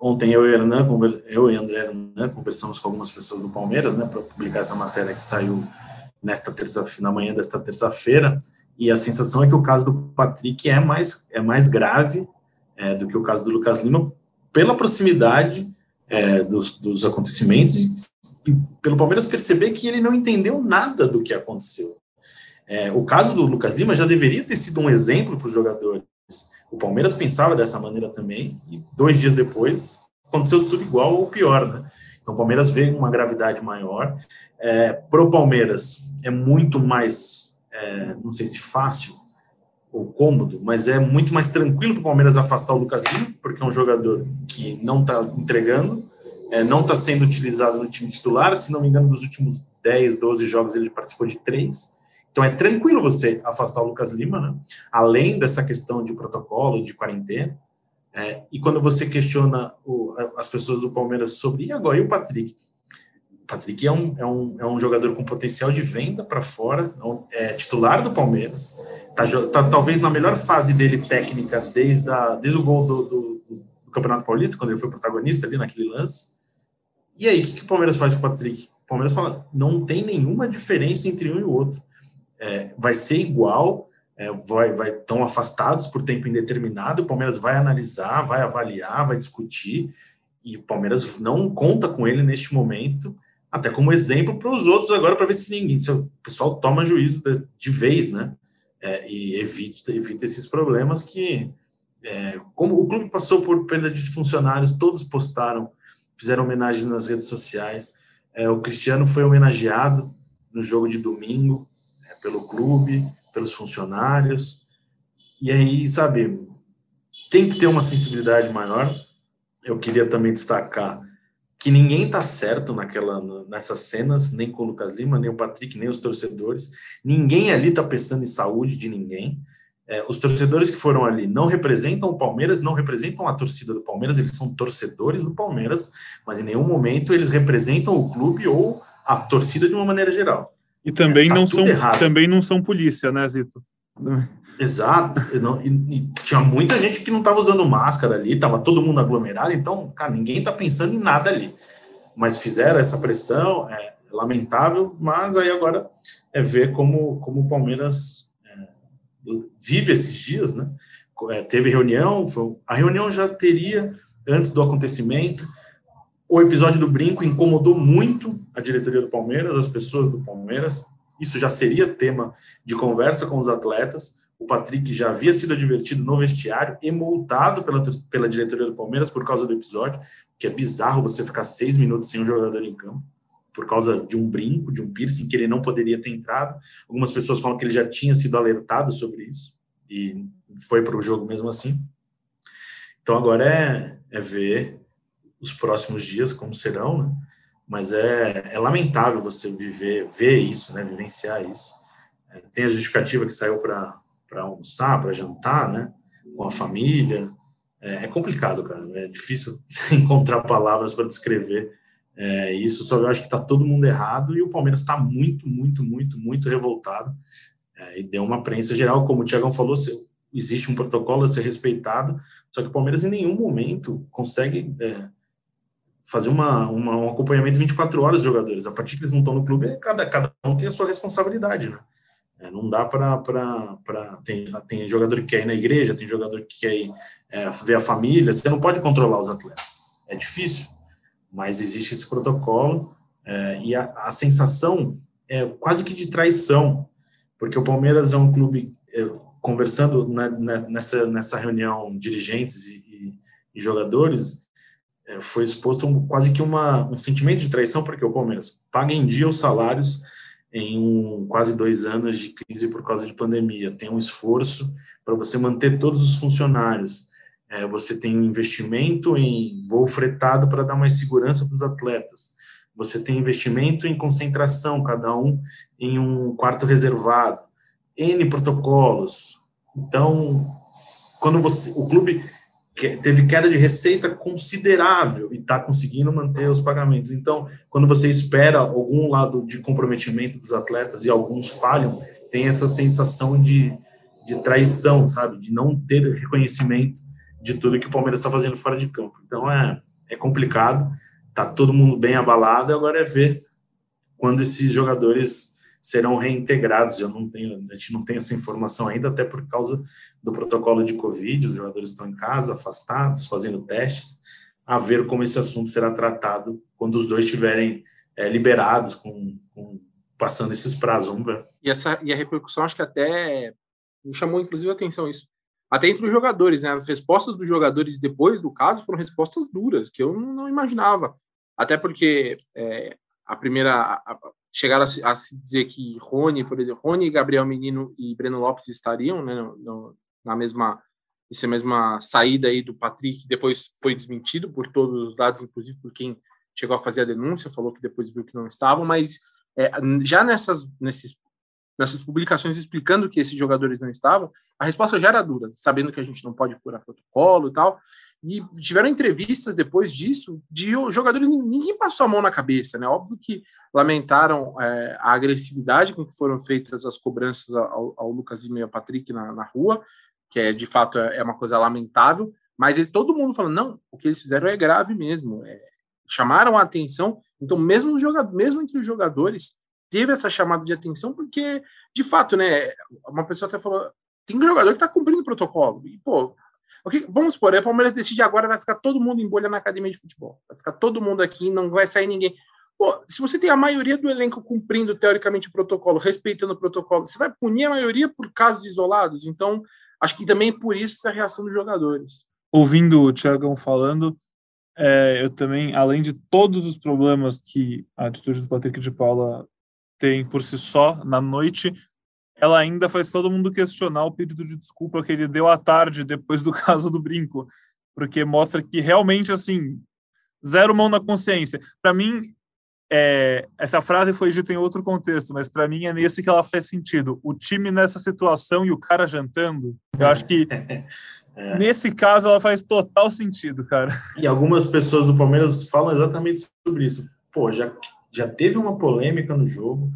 D: ontem eu e Hernan, eu e André Hernan, conversamos com algumas pessoas do Palmeiras, né, para publicar essa matéria que saiu nesta terça na manhã desta terça-feira, e a sensação é que o caso do Patrick é mais é mais grave é, do que o caso do Lucas Lima pela proximidade é, dos, dos acontecimentos e, e pelo Palmeiras perceber que ele não entendeu nada do que aconteceu. É, o caso do Lucas Lima já deveria ter sido um exemplo para os jogadores. O Palmeiras pensava dessa maneira também, e dois dias depois aconteceu tudo igual ou pior, né? Então o Palmeiras vê uma gravidade maior. É, para o Palmeiras é muito mais, é, não sei se fácil ou cômodo, mas é muito mais tranquilo para o Palmeiras afastar o Lucas Lima, porque é um jogador que não está entregando, é, não está sendo utilizado no time titular. Se não me engano, nos últimos 10, 12 jogos ele participou de três. Então é tranquilo você afastar o Lucas Lima, né? além dessa questão de protocolo, de quarentena. É, e quando você questiona o, as pessoas do Palmeiras sobre, e agora, e o Patrick? O Patrick é um, é um, é um jogador com potencial de venda para fora, é, titular do Palmeiras, tá, tá, talvez na melhor fase dele técnica desde, a, desde o gol do, do, do, Campeonato Paulista, quando ele foi protagonista ali naquele lance. E aí, o que, que o Palmeiras faz com o Patrick? O Palmeiras fala, não tem nenhuma diferença entre um e o outro é, vai ser igual, é, vai, vai tão afastados por tempo indeterminado. O Palmeiras vai analisar, vai avaliar, vai discutir, e o Palmeiras não conta com ele neste momento, até como exemplo para os outros agora, para ver se ninguém, se o pessoal toma juízo de, de vez, né? É, e evita, evita esses problemas que, é, como o clube passou por perda de funcionários, todos postaram, fizeram homenagens nas redes sociais. É, o Cristiano foi homenageado no jogo de domingo, pelo clube, pelos funcionários. E aí, sabe, tem que ter uma sensibilidade maior. Eu queria também destacar que ninguém está certo naquela nessas cenas, nem com o Lucas Lima, nem o Patrick, nem os torcedores. Ninguém ali está pensando em saúde de ninguém. É, os torcedores que foram ali não representam o Palmeiras, não representam a torcida do Palmeiras, eles são torcedores do Palmeiras, mas em nenhum momento eles representam o clube ou a torcida de uma maneira geral.
C: E também, é, tá não são, também não são polícia, né, Zito?
D: Exato. Não, e, e, tinha muita gente que não estava usando máscara ali, estava todo mundo aglomerado, então, cara, ninguém está pensando em nada ali. Mas fizeram essa pressão, é lamentável, mas aí agora é ver como, como o Palmeiras é, vive esses dias, né? É, teve reunião, foi, a reunião já teria, antes do acontecimento, o episódio do brinco incomodou muito a diretoria do Palmeiras, as pessoas do Palmeiras. Isso já seria tema de conversa com os atletas. O Patrick já havia sido advertido no vestiário e multado pela, pela diretoria do Palmeiras por causa do episódio, que é bizarro você ficar seis minutos sem um jogador em campo por causa de um brinco, de um piercing que ele não poderia ter entrado. Algumas pessoas falam que ele já tinha sido alertado sobre isso e foi para o jogo mesmo assim. Então agora é, é ver os próximos dias como serão, né? Mas é, é lamentável você viver, ver isso, né? Vivenciar isso. É, tem a justificativa que saiu para almoçar, para jantar, né? Com a família. É, é, complicado, cara. É difícil encontrar palavras para descrever é, isso. Só eu acho que está todo mundo errado e o Palmeiras está muito, muito, muito, muito revoltado. É, e deu uma prensa geral, como o Tiagão falou, existe um protocolo a ser respeitado, só que o Palmeiras em nenhum momento consegue é, fazer uma, uma, um acompanhamento 24 horas dos jogadores. A partir que eles não estão no clube, cada, cada um tem a sua responsabilidade, né? É, não dá para. Tem, tem jogador que quer ir na igreja, tem jogador que quer ir é, ver a família. Você não pode controlar os atletas. É difícil, mas existe esse protocolo. É, e a, a, sensação é quase que de traição, porque o Palmeiras é um clube. É, conversando na, na, nessa, nessa reunião, dirigentes e, e, e jogadores, é, foi exposto um, quase que uma, um sentimento de traição, porque o Palmeiras paga em dia os salários em um, quase dois anos de crise por causa de pandemia. Tem um esforço para você manter todos os funcionários. É, você tem um investimento em voo fretado para dar mais segurança para os atletas. Você tem investimento em concentração, cada um em um quarto reservado. N protocolos. Então, quando você, o clube teve queda de receita considerável e está conseguindo manter os pagamentos. Então, quando você espera algum lado de comprometimento dos atletas e alguns falham, tem essa sensação de, de traição, sabe? De não ter reconhecimento de tudo que o Palmeiras está fazendo fora de campo. Então, é, é complicado, tá todo mundo bem abalado, e agora é ver quando esses jogadores serão reintegrados. Eu não tenho, a gente não tem essa informação ainda, até por causa do protocolo de Covid, os jogadores estão em casa, afastados, fazendo testes, a ver como esse assunto será tratado quando os dois estiverem é, liberados, com, com, passando esses prazos. Vamos ver.
E: E, essa, e a repercussão, acho que até me chamou inclusive a atenção isso. Até entre os jogadores, né? As respostas dos jogadores depois do caso foram respostas duras, que eu não, imaginava. Até porque é, a primeira, a, chegaram a a se, dizer que Rony, por exemplo, Rony, Gabriel Menino e Breno Lopes estariam né, no, no, na mesma essa mesma saída aí do Patrick, depois foi desmentido por todos os lados, inclusive por quem chegou a fazer a denúncia, falou que depois viu que não estavam, mas é, já nessas, nesses, nessas publicações explicando que esses jogadores não estavam, a resposta já era dura, sabendo que a gente não pode furar protocolo e tal, e tiveram entrevistas depois disso de jogadores, ninguém passou a mão na cabeça, né? Óbvio que lamentaram é, a agressividade com que foram feitas as cobranças ao, ao Lucas e ao Patrick na, na, rua, que é de fato é, é uma coisa lamentável, mas eles, todo mundo falando, não, o que eles fizeram é grave mesmo, é, chamaram a atenção, então mesmo, no mesmo entre os jogadores, teve essa chamada de atenção, porque, de fato, né, uma pessoa até falou, tem um jogador que está cumprindo o protocolo, e, pô, Okay? Vamos supor, o Palmeiras decide agora, vai ficar todo mundo em bolha na academia de futebol. Vai ficar todo mundo aqui, não vai sair ninguém. Pô, se você tem a maioria do elenco cumprindo teoricamente o protocolo, respeitando o protocolo, você vai punir a maioria por casos isolados. Então, acho que também por isso essa reação dos jogadores.
C: Ouvindo o Thiagão falando, é, eu também, além de todos os problemas que a atitude do Patrick de Paula tem por si só na noite, ela ainda faz todo mundo questionar o pedido de desculpa que ele deu à tarde depois do caso do brinco, porque mostra que realmente assim zero mão na consciência. Para mim, é, essa frase foi dita em outro contexto, mas para mim é nesse que ela faz sentido. O time nessa situação e o cara jantando, eu acho que é. nesse caso ela faz total sentido, cara.
D: E algumas pessoas do Palmeiras falam exatamente sobre isso. Pô, já, já teve uma polêmica no jogo,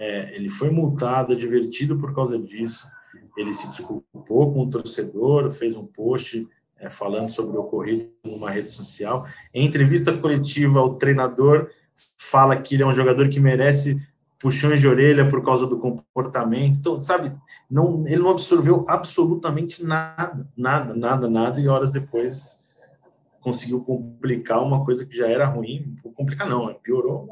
D: é, ele foi multado, advertido por causa disso. Ele se desculpou com o torcedor, fez um post é, falando sobre o ocorrido numa rede social. Em entrevista coletiva, o treinador fala que ele é um jogador que merece puxões de orelha por causa do comportamento. Então, sabe, não, ele não absorveu absolutamente nada, nada, nada, nada, e horas depois conseguiu complicar uma coisa que já era ruim. Complicar não, piorou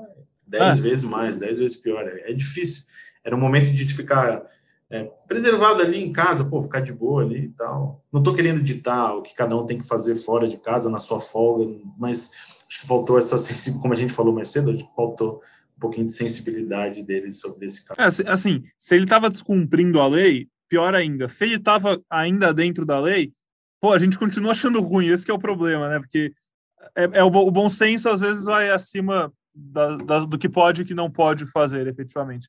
D: dez ah. vezes mais, dez vezes pior. É, é, difícil. Era um momento de ficar é, preservado ali em casa, pô, ficar de boa ali e tal. Não estou querendo ditar o que cada um tem que fazer fora de casa, na sua folga, mas acho que faltou essa sensibilidade, como a gente falou mais cedo, acho que faltou um pouquinho de sensibilidade dele sobre esse caso.
C: É, assim, se ele estava descumprindo a lei, pior ainda. Se ele estava ainda dentro da lei, pô, a gente continua achando ruim, esse é o problema, né? Porque é, é o, o, bom senso às vezes vai acima da, da, do que pode e que não pode fazer, efetivamente.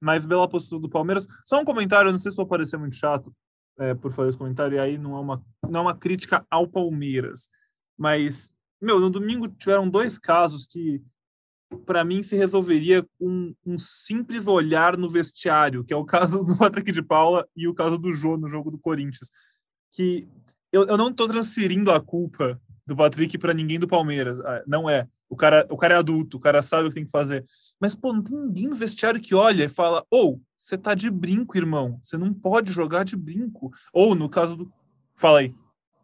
C: Mas bela postura do Palmeiras. Só um comentário, não sei se vou parecer muito chato é, por fazer esse comentário, e aí não é, uma, não é uma crítica ao Palmeiras. Mas, meu, no domingo tiveram dois casos que, para mim, se resolveria com um simples olhar no vestiário, que é o caso do Patrick de Paula e o caso do Jô no jogo do Corinthians. Que eu, eu não estou transferindo a culpa do Patrick para ninguém do Palmeiras. Ah, não é. O cara, o cara é adulto, o cara sabe o que tem que fazer. Mas, pô, não tem ninguém no vestiário que olha e fala: ou, oh, você tá de brinco, irmão. Você não pode jogar de brinco. Ou, no caso do. Fala aí.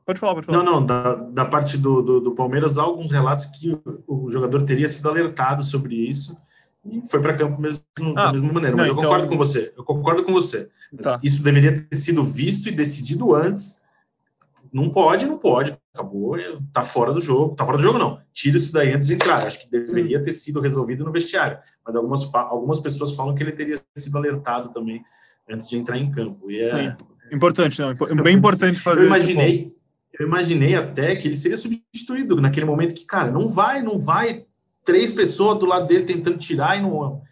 C: Pode falar, pode falar.
D: Não, não, da, da parte do, do, do Palmeiras, há alguns relatos que o, o, jogador teria sido alertado sobre isso e foi para campo mesmo, ah, da mesma maneira. Mas não, eu então... concordo com você. Eu concordo com você. Tá. Isso deveria ter sido visto e decidido antes. Não pode, não pode. Acabou, tá fora do jogo. Tá fora do jogo, não. Tira isso daí antes de entrar. Acho que deveria ter sido resolvido no vestiário. Mas algumas, algumas pessoas falam que ele teria sido alertado também antes de entrar em campo. E é...
C: Importante, não. Bem importante fazer
D: Eu imaginei, eu imaginei até que ele seria substituído naquele momento que, cara, não vai, não vai. Três pessoas do lado dele tentando tirar e não.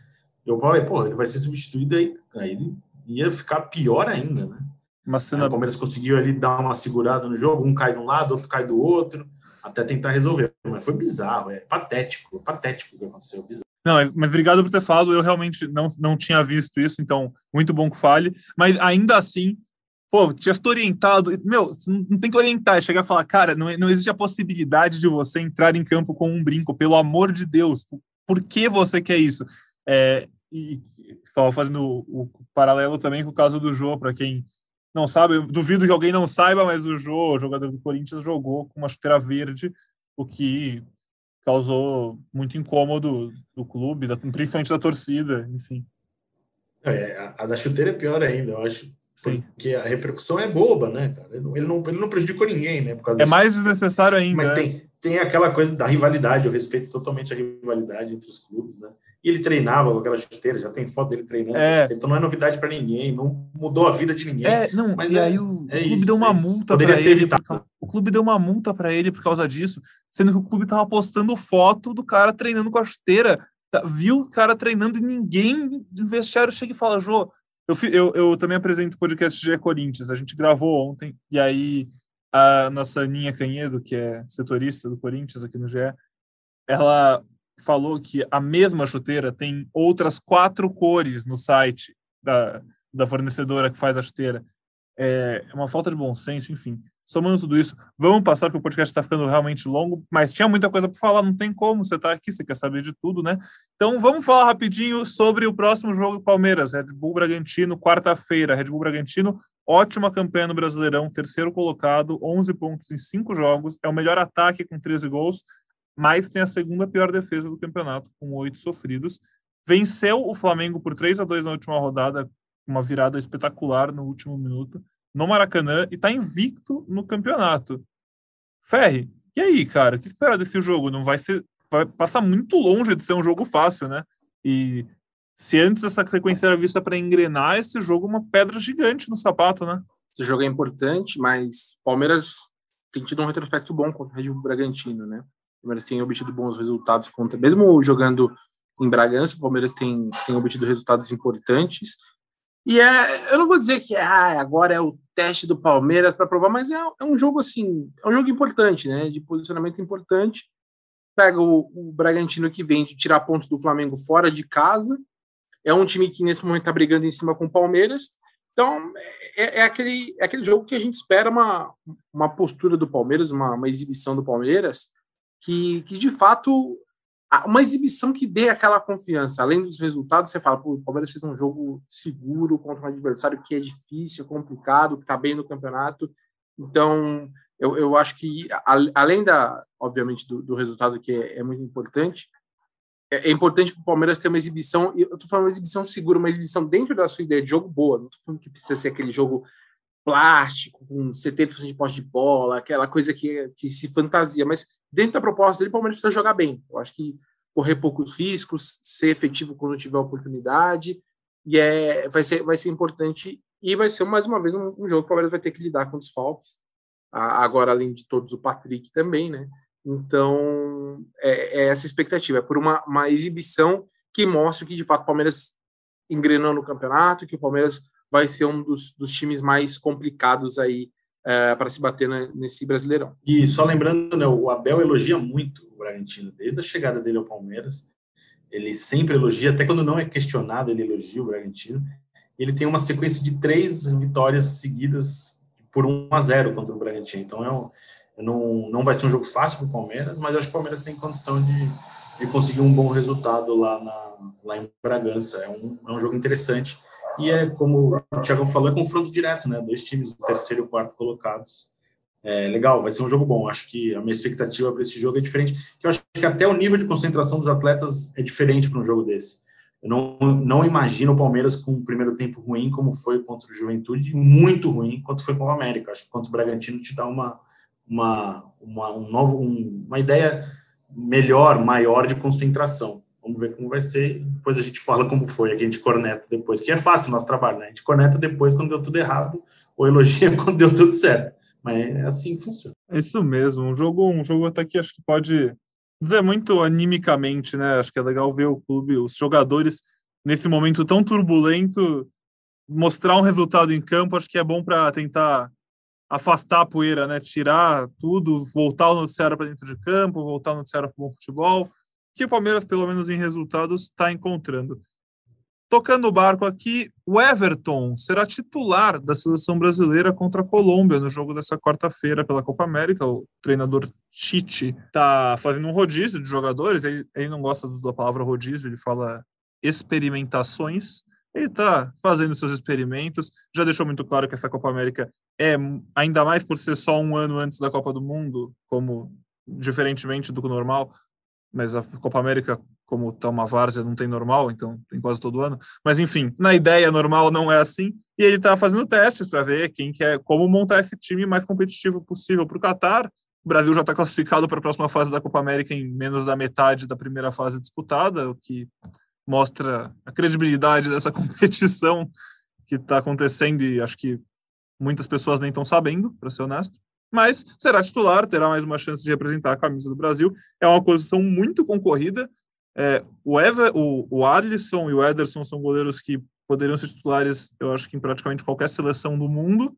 D: Eu falei, pô, ele vai ser substituído aí. Aí ele ia ficar pior ainda, né? Mas cena... O Palmeiras conseguiu ali dar uma segurada no jogo, um cai de um lado, outro cai do outro, até tentar resolver. Mas foi bizarro, é patético, é patético o que aconteceu, bizarro.
C: Não, mas obrigado por ter falado. Eu realmente não, não tinha visto isso, então muito bom que fale. Mas ainda assim, pô, tinha sido orientado. Meu, não tem que orientar, é chegar e falar, cara, não, não existe a possibilidade de você entrar em campo com um brinco, pelo amor de Deus. Por que você quer isso? É, e fazendo o, o, paralelo também com o caso do Jô, para quem não sabe, eu duvido que alguém não saiba, mas o Jô, jogador do Corinthians, jogou com uma chuteira verde, o que causou muito incômodo do clube, da, principalmente da torcida, enfim.
D: É, a, da chuteira é pior ainda, eu acho. Sim. Porque a repercussão é boba, né, cara? Ele não, ele não, ele não prejudicou ninguém, né? Por causa
C: é mais desnecessário ainda.
D: Mas tem, tem aquela coisa da rivalidade, eu respeito totalmente a rivalidade entre os clubes, né? E ele treinava com aquela chuteira, já tem foto dele treinando. É. Então não é novidade para ninguém, não mudou a vida de ninguém.
C: É, não, mas e é, aí o, é clube isso, deu uma é multa para ele. Por, o clube deu uma multa para ele por causa disso, sendo que o clube tava postando foto do cara treinando com a chuteira. Tá, viu o cara treinando e ninguém do vestiário chega e fala, Jô, eu, eu, eu também apresento o podcast GE Corinthians, a gente gravou ontem, e aí a nossa Aninha Canhedo, que é setorista do Corinthians aqui no GE, ela falou que a mesma chuteira tem outras quatro cores no site da, da fornecedora que faz a chuteira. É uma falta de bom senso, enfim. Somando tudo isso, vamos passar, porque o podcast está ficando realmente longo, mas tinha muita coisa para falar, não tem como, você está aqui, você quer saber de tudo, né? Então vamos falar rapidinho sobre o próximo jogo do Palmeiras, Red Bull Bragantino, quarta-feira. Red Bull Bragantino, ótima campanha no Brasileirão, terceiro colocado, 11 pontos em 5 jogos, é o melhor ataque com 13 gols, mas tem a segunda pior defesa do campeonato, com oito sofridos. Venceu o Flamengo por 3 a 2 na última rodada, uma virada espetacular no último minuto no Maracanã e está invicto no campeonato. Ferri, e aí, cara, o que esperar desse jogo? Não vai ser. Vai passar muito longe de ser um jogo fácil, né? E se antes essa sequência era vista para engrenar, esse jogo é uma pedra gigante no sapato, né?
E: Esse jogo é importante, mas Palmeiras tem tido um retrospecto bom contra o Red Bull Bragantino, né? O Palmeiras tem obtido bons resultados contra, mesmo jogando em Bragança, o Palmeiras tem, tem obtido resultados importantes. E é, eu não vou dizer que ah, agora é o teste do Palmeiras para provar, mas é, é, um jogo assim, é um jogo importante, né? De posicionamento importante. Pega o, o Bragantino que vem de tirar pontos do Flamengo fora de casa. É um time que nesse momento está brigando em cima com o Palmeiras. Então, é, é, aquele, é aquele jogo que a gente espera uma, uma postura do Palmeiras, uma, uma exibição do Palmeiras, que, que de fato uma exibição que dê aquela confiança. Além dos resultados, você fala, o Palmeiras fez um jogo seguro contra um adversário que é difícil, complicado, que está bem no campeonato. Então, eu, eu acho que, além da, obviamente, do, do resultado que é, é, muito importante, é, é importante para o Palmeiras ter uma exibição, eu estou falando uma exibição segura, uma exibição dentro da sua ideia de jogo boa, não estou falando que precisa ser aquele jogo plástico, com 70% de posse de bola, aquela coisa que, que se fantasia, mas dentro da proposta dele, o Palmeiras precisa jogar bem. Eu acho que correr poucos riscos, ser efetivo quando tiver oportunidade, e é, vai, ser, vai ser importante, e vai ser mais uma vez um, um jogo que o Palmeiras vai ter que lidar com os falques, agora além de todos o Patrick também, né? Então, é, é essa expectativa, é por uma, uma exibição que mostre que, de fato, o Palmeiras engrenou no campeonato, que o Palmeiras vai ser um dos, dos times mais complicados aí é, para se bater na, nesse Brasileirão.
D: E só lembrando, né, o Abel elogia muito o Bragantino, desde a chegada dele ao Palmeiras. Ele sempre elogia, até quando não é questionado, ele elogia o Bragantino. Ele tem uma sequência de três vitórias seguidas por 1 a 0 contra o Bragantino. Então é um, Não, não vai ser um jogo fácil para o Palmeiras, mas acho que o Palmeiras tem condição de, de conseguir um bom resultado lá, na, lá em Bragança. É um, é um jogo interessante. E é, como o Thiago falou, é confronto direto, né? Dois times, o terceiro e o quarto colocados. É legal, vai ser um jogo bom. Acho que a minha expectativa para esse jogo é diferente. Eu acho que até o nível de concentração dos atletas é diferente para um jogo desse. Eu não, não imagino o Palmeiras com um primeiro tempo ruim, como foi contra o Juventude, muito ruim, quanto foi com o América. Acho que contra o Bragantino te dá uma, uma, uma, um novo, um, uma ideia melhor, maior de concentração. Vamos ver como vai ser. Depois a gente fala como foi. Aqui a gente corneta depois, que é fácil o nosso trabalho, né? A gente corneta depois quando deu tudo errado, ou elogia quando deu tudo certo. Mas é assim que funciona.
C: É isso mesmo. Um jogo, um jogo até que acho que pode dizer muito animicamente, né? Acho que é legal ver o clube, os jogadores nesse momento tão turbulento mostrar um resultado em campo. Acho que é bom para tentar afastar a poeira, né? Tirar tudo, voltar o noticiário para dentro de campo, voltar o noticiário para o bom futebol, que o Palmeiras, pelo menos em resultados, está encontrando. Tocando o barco aqui, o Everton será titular da seleção brasileira contra a Colômbia no jogo dessa quarta-feira pela Copa América. O treinador Tite está fazendo um rodízio de jogadores. Ele, ele não gosta da palavra rodízio, ele fala experimentações. Ele está fazendo seus experimentos. Já deixou muito claro que essa Copa América é, ainda mais por ser só um ano antes da Copa do Mundo, como diferentemente do normal, mas a Copa América, como está uma várzea, não tem normal, então tem quase todo ano. Mas enfim, na ideia normal não é assim. E ele está fazendo testes para ver quem quer, como montar esse time mais competitivo possível para o Qatar. O Brasil já está classificado para a próxima fase da Copa América em menos da metade da primeira fase disputada, o que mostra a credibilidade dessa competição que está acontecendo e acho que muitas pessoas nem estão sabendo, para ser honesto mas será titular, terá mais uma chance de representar a camisa do Brasil. É uma posição muito concorrida. É, o, Ever, o, o Alisson e o Ederson são goleiros que poderiam ser titulares, eu acho que em praticamente qualquer seleção do mundo.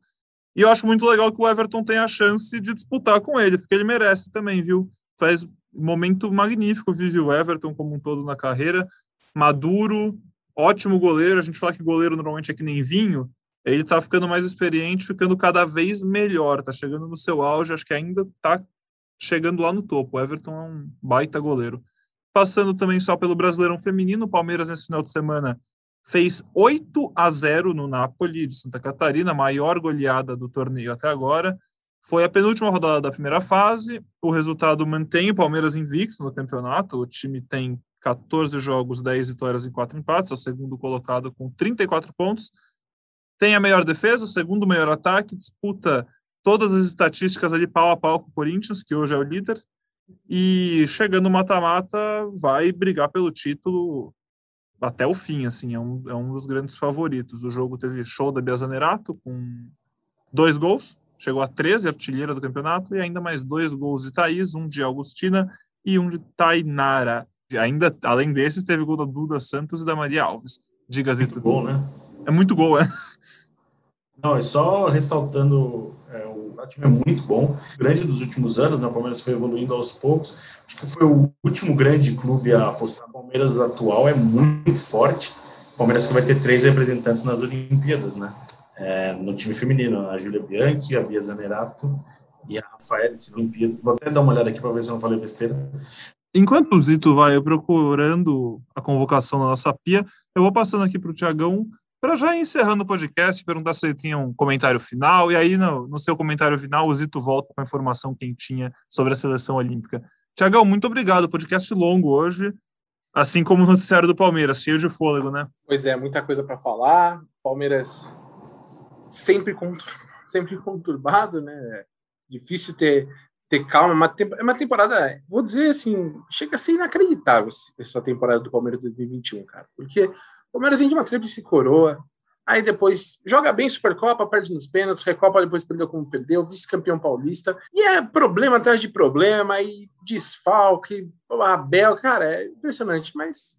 C: E eu acho muito legal que o Everton tenha a chance de disputar com ele, porque ele merece também, viu? Faz momento magnífico, vive o Everton como um todo na carreira, maduro, ótimo goleiro. A gente fala que goleiro normalmente é que nem vinho, ele está ficando mais experiente, ficando cada vez melhor, está chegando no seu auge, acho que ainda está chegando lá no topo. O Everton é um baita goleiro. Passando também só pelo Brasileirão Feminino, o Palmeiras nesse final de semana fez 8 a 0 no Napoli de Santa Catarina, maior goleada do torneio até agora. Foi a penúltima rodada da primeira fase. O resultado mantém o Palmeiras invicto no campeonato. O time tem 14 jogos, 10 vitórias e 4 empates, é o segundo colocado com 34 pontos tem a melhor defesa, o segundo melhor ataque, disputa todas as estatísticas ali pau a pau com o Corinthians, que hoje é o líder, e chegando mata-mata vai brigar pelo título até o fim, assim, é um, é um dos grandes favoritos. O jogo teve show da Bia Zanerato com dois gols, chegou a 13, artilheira do campeonato, e ainda mais dois gols de Thaís, um de Augustina e um de Tainara. E ainda, além desses, teve gol da Duda Santos e da Maria Alves. Diga, Zito.
D: Gol, né?
C: É muito gol, é.
D: Não, é só ressaltando, é, o time é muito bom, grande dos últimos anos, né? O Palmeiras foi evoluindo aos poucos. Acho que foi o último grande clube a apostar. O Palmeiras atual é muito forte. O Palmeiras que vai ter três representantes nas Olimpíadas, né? É, no time feminino, a Júlia Bianchi, a Bia Zanerato e a Rafaela desse Olimpíada. Vou até dar uma olhada aqui para ver se eu não falei besteira.
C: Enquanto o Zito vai procurando a convocação da nossa pia, eu vou passando aqui para o Tiagão para já encerrando o podcast, perguntar se ele tinha um comentário final, e aí no, no seu comentário final o Zito volta com a informação quentinha sobre a seleção olímpica. Tiagão, muito obrigado, podcast longo hoje, assim como o noticiário do Palmeiras, cheio de fôlego, né?
E: Pois é, muita coisa para falar, Palmeiras sempre, sempre conturbado, né? Difícil ter, ter calma, é uma temporada, vou dizer assim, chega a ser inacreditável essa temporada do Palmeiras 2021, cara, porque o Palmeiras vem de uma tríplice coroa, aí depois joga bem Supercopa, perde nos pênaltis, Recopa depois perdeu como perdeu, vice-campeão paulista, e é problema atrás de problema, e desfalque, Abel, cara, é impressionante, mas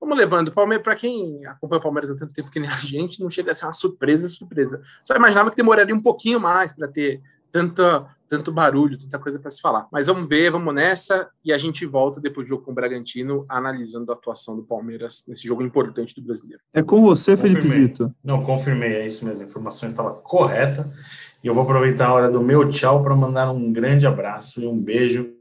E: vamos levando. Palmeiras, para quem acompanha o Palmeiras há tanto tempo que nem a gente, não chega a ser uma surpresa, surpresa. Só imaginava que demoraria um pouquinho mais para ter tanta tanto barulho, tanta coisa para se falar. Mas vamos ver, vamos nessa e a gente volta depois do jogo com o Bragantino, analisando a atuação do Palmeiras nesse jogo importante do brasileiro.
C: É com você, Felipe Zito.
D: Não, confirmei, é isso mesmo. A informação estava correta. E eu vou aproveitar a hora do meu tchau para mandar um grande abraço e um beijo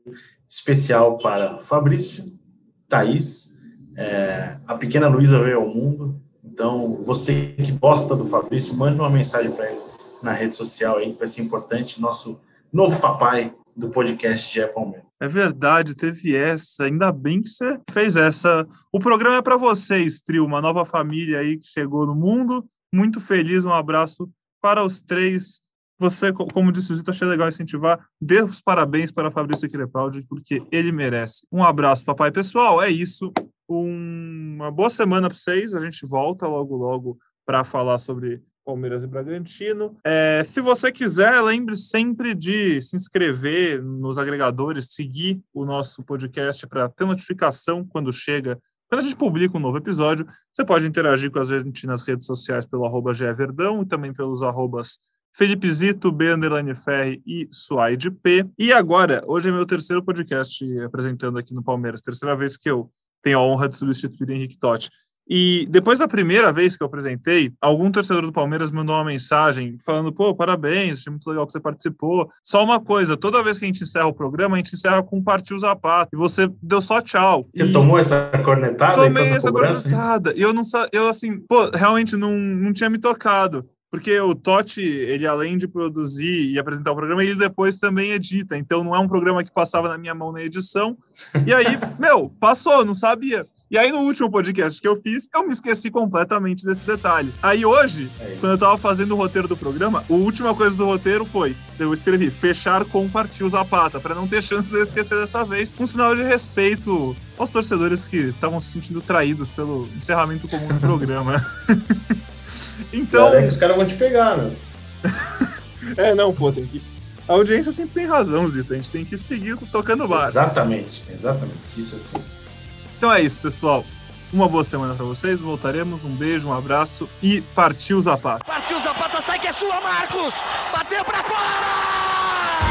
D: especial para Fabrício, Thaís, é, a pequena Luísa veio ao mundo. Então, você que gosta do Fabrício, mande uma mensagem para ele na rede social aí, vai ser importante. Nosso novo papai do podcast de Apple
C: É verdade, teve essa. Ainda bem que você fez essa. O programa é para vocês, trio, uma nova família aí que chegou no mundo. Muito feliz, um abraço para os três. Você, como disse o Zito, achei legal incentivar. Dê os parabéns para Fabrício Crepaldi, porque ele merece. Um abraço, papai. Pessoal, é isso. Um, uma boa semana para vocês. A gente volta logo, logo para falar sobre Palmeiras e Bragantino. É, se você quiser, lembre sempre de se inscrever nos agregadores, seguir o nosso podcast para ter notificação quando chega, quando a gente publica um novo episódio. Você pode interagir com a gente nas redes sociais pelo arroba Verdão e também pelos arrobas Felipe Zito, B. Ferri e Suaide P. E agora, hoje é meu terceiro podcast apresentando aqui no Palmeiras, terceira vez que eu tenho a honra de substituir Henrique Totti. E depois da primeira vez que eu apresentei, algum torcedor do Palmeiras mandou uma mensagem falando: pô, parabéns, achei muito legal que você participou. Só uma coisa: toda vez que a gente encerra o programa, a gente encerra com partiu Zapata. E você deu só tchau.
D: Você
C: e...
D: tomou essa cornetada?
C: Tomei essa, essa cornetada. E eu não eu assim, pô, realmente não, não tinha me tocado. Porque o Totti, ele além de produzir e apresentar o programa, ele depois também edita. Então não é um programa que passava na minha mão na edição. E aí, meu, passou, não sabia. E aí no último podcast que eu fiz, eu me esqueci completamente desse detalhe. Aí hoje, é quando eu tava fazendo o roteiro do programa, a última coisa do roteiro foi, eu escrevi, fechar com partiu Zapata, para não ter chance de eu esquecer dessa vez. Um sinal de respeito aos torcedores que estavam se sentindo traídos pelo encerramento comum do programa. Então.
D: É os caras vão te pegar, né?
C: é, não, pô, tem que. A audiência sempre tem razão, Zito. A gente tem que seguir tocando bar.
D: Exatamente, exatamente. Isso assim.
C: Então é isso, pessoal. Uma boa semana para vocês. Voltaremos. Um beijo, um abraço e partiu Zapata.
B: Partiu Zapata, sai que é sua, Marcos! Bateu para fora!